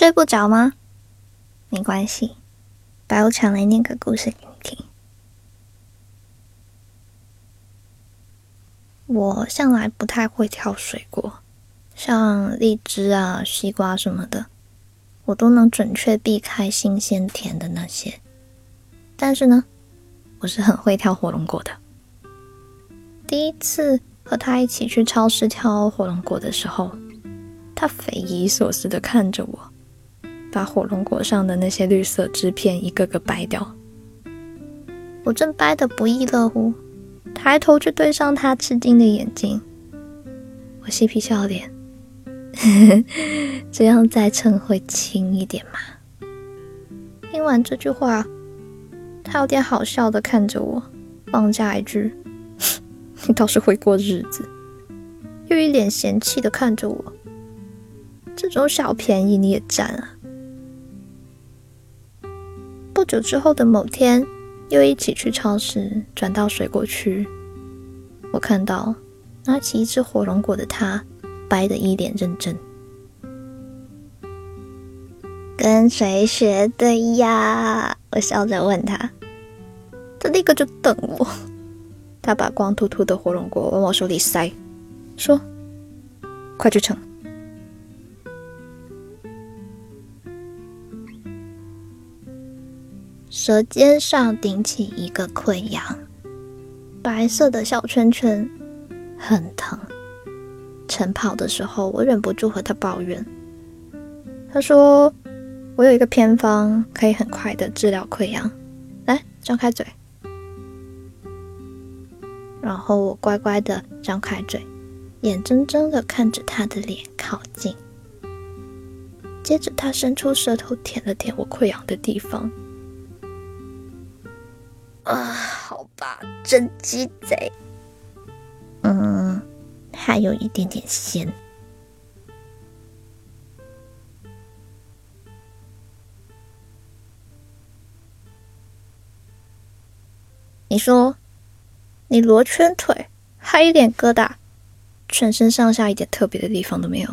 睡不着吗？没关系，白无常来念个故事给你听。我向来不太会挑水果，像荔枝啊、西瓜什么的，我都能准确避开新鲜甜的那些。但是呢，我是很会挑火龙果的。第一次和他一起去超市挑火龙果的时候，他匪夷所思的看着我，把火龙果上的那些绿色枝片一个个掰掉。我正掰得不亦乐乎。抬头去对上他吃惊的眼睛，我嬉皮笑脸，这样再称会轻一点吗？听完这句话，他有点好笑的看着我，放下一句：“你 倒是会过日子。”又一脸嫌弃的看着我：“这种小便宜你也占啊？”不久之后的某天。又一起去超市，转到水果区。我看到拿起一只火龙果的他，掰得一脸认真。跟谁学的呀？我笑着问他。他立刻就瞪我。他把光秃秃的火龙果往我手里塞，说：“快去称。”舌尖上顶起一个溃疡，白色的小圈圈，很疼。晨跑的时候，我忍不住和他抱怨。他说：“我有一个偏方，可以很快的治疗溃疡。来，张开嘴。”然后我乖乖的张开嘴，眼睁睁的看着他的脸靠近。接着，他伸出舌头舔了舔我溃疡的地方。啊，好吧，真鸡贼。嗯，还有一点点咸。你说，你罗圈腿，还一点疙瘩，全身上下一点特别的地方都没有。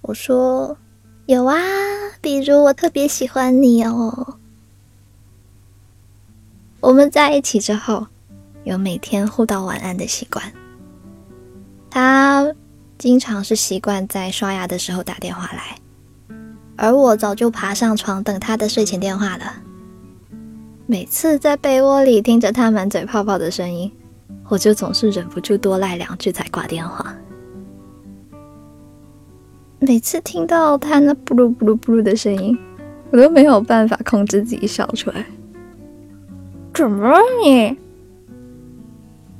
我说，有啊，比如我特别喜欢你哦。我们在一起之后，有每天互道晚安的习惯。他经常是习惯在刷牙的时候打电话来，而我早就爬上床等他的睡前电话了。每次在被窝里听着他满嘴泡泡的声音，我就总是忍不住多赖两句才挂电话。每次听到他那布噜布噜布噜的声音，我都没有办法控制自己笑出来。怎么了你？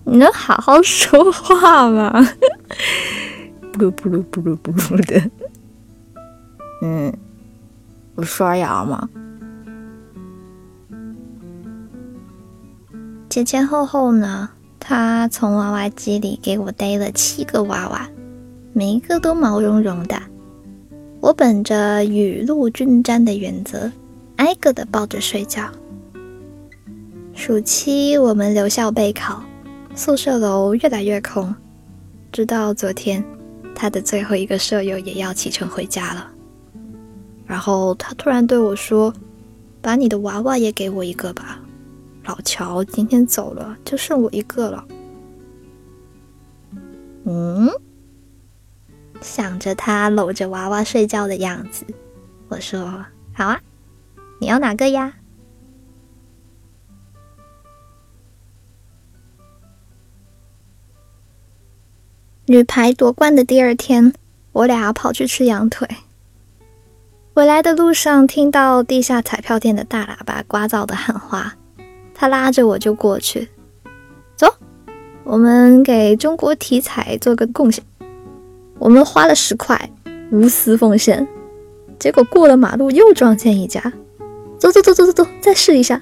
你能好好说话吗？不噜不噜不噜不噜的。嗯，我刷牙吗。前前后后呢，他从娃娃机里给我逮了七个娃娃，每一个都毛茸茸的。我本着雨露均沾的原则，挨个的抱着睡觉。暑期我们留校备考，宿舍楼越来越空。直到昨天，他的最后一个舍友也要启程回家了。然后他突然对我说：“把你的娃娃也给我一个吧，老乔今天走了，就剩我一个了。”嗯，想着他搂着娃娃睡觉的样子，我说：“好啊，你要哪个呀？”女排夺冠的第二天，我俩跑去吃羊腿。回来的路上，听到地下彩票店的大喇叭聒噪的喊话，他拉着我就过去。走，我们给中国体彩做个贡献。我们花了十块，无私奉献。结果过了马路又撞见一家，走走走走走走，再试一下。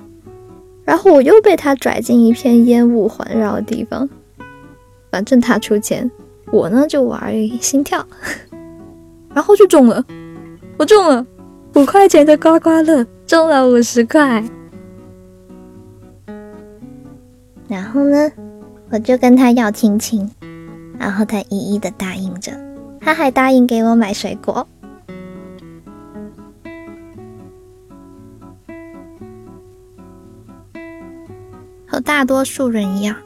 然后我又被他拽进一片烟雾环绕的地方。反正他出钱。我呢就玩心跳。然后就中了我中了五块钱的刮刮乐中了五十块。然后呢我就跟他要亲亲然后他一一的答应着他还答应给我买水果。和大多数人一样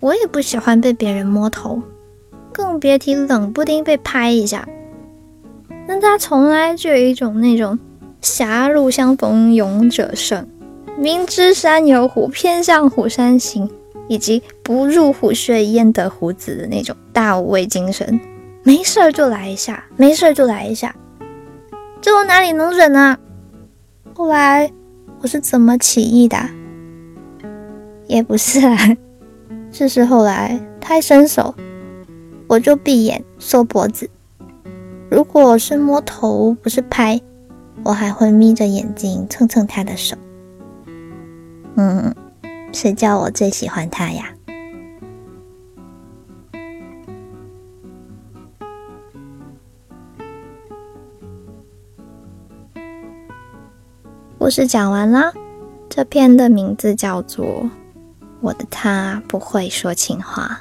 我也不喜欢被别人摸头。更别提冷不丁被拍一下。但他从来就有一种那种狭路相逢勇者胜，明知山有虎，偏向虎山行，以及不入虎穴焉得虎子的那种大无畏精神。没事儿就来一下，没事儿就来一下，这我哪里能忍啊？后来我是怎么起义的？也不是啊，就是后来他一伸手，我就闭眼缩脖子。如果是摸头，不是拍，我还会眯着眼睛蹭蹭他的手。嗯，谁叫我最喜欢他呀？故事讲完啦，这篇的名字叫做《我的他不会说情话》，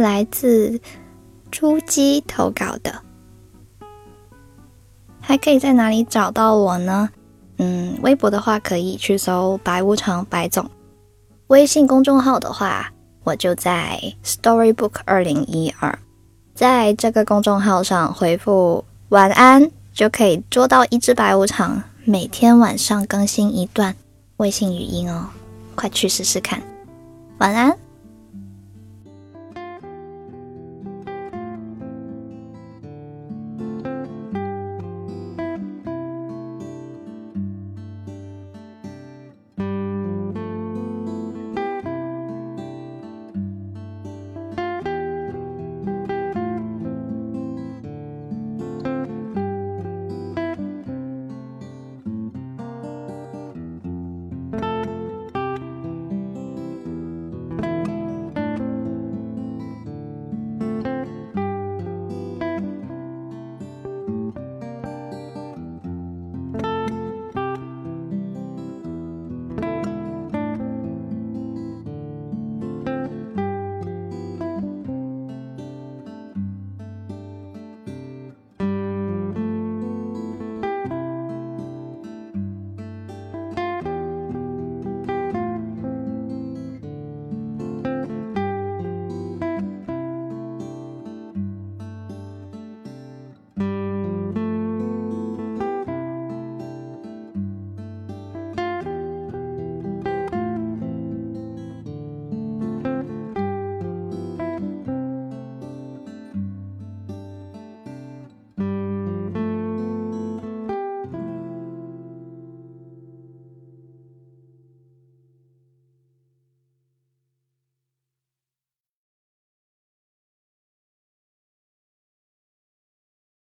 来自朱姬投稿的。还可以在哪里找到我呢？嗯，微博的话可以去搜“白无常白总”，微信公众号的话，我就在 Storybook 二零一二，在这个公众号上回复“晚安”就可以捉到一只白无常，每天晚上更新一段微信语音哦，快去试试看，晚安。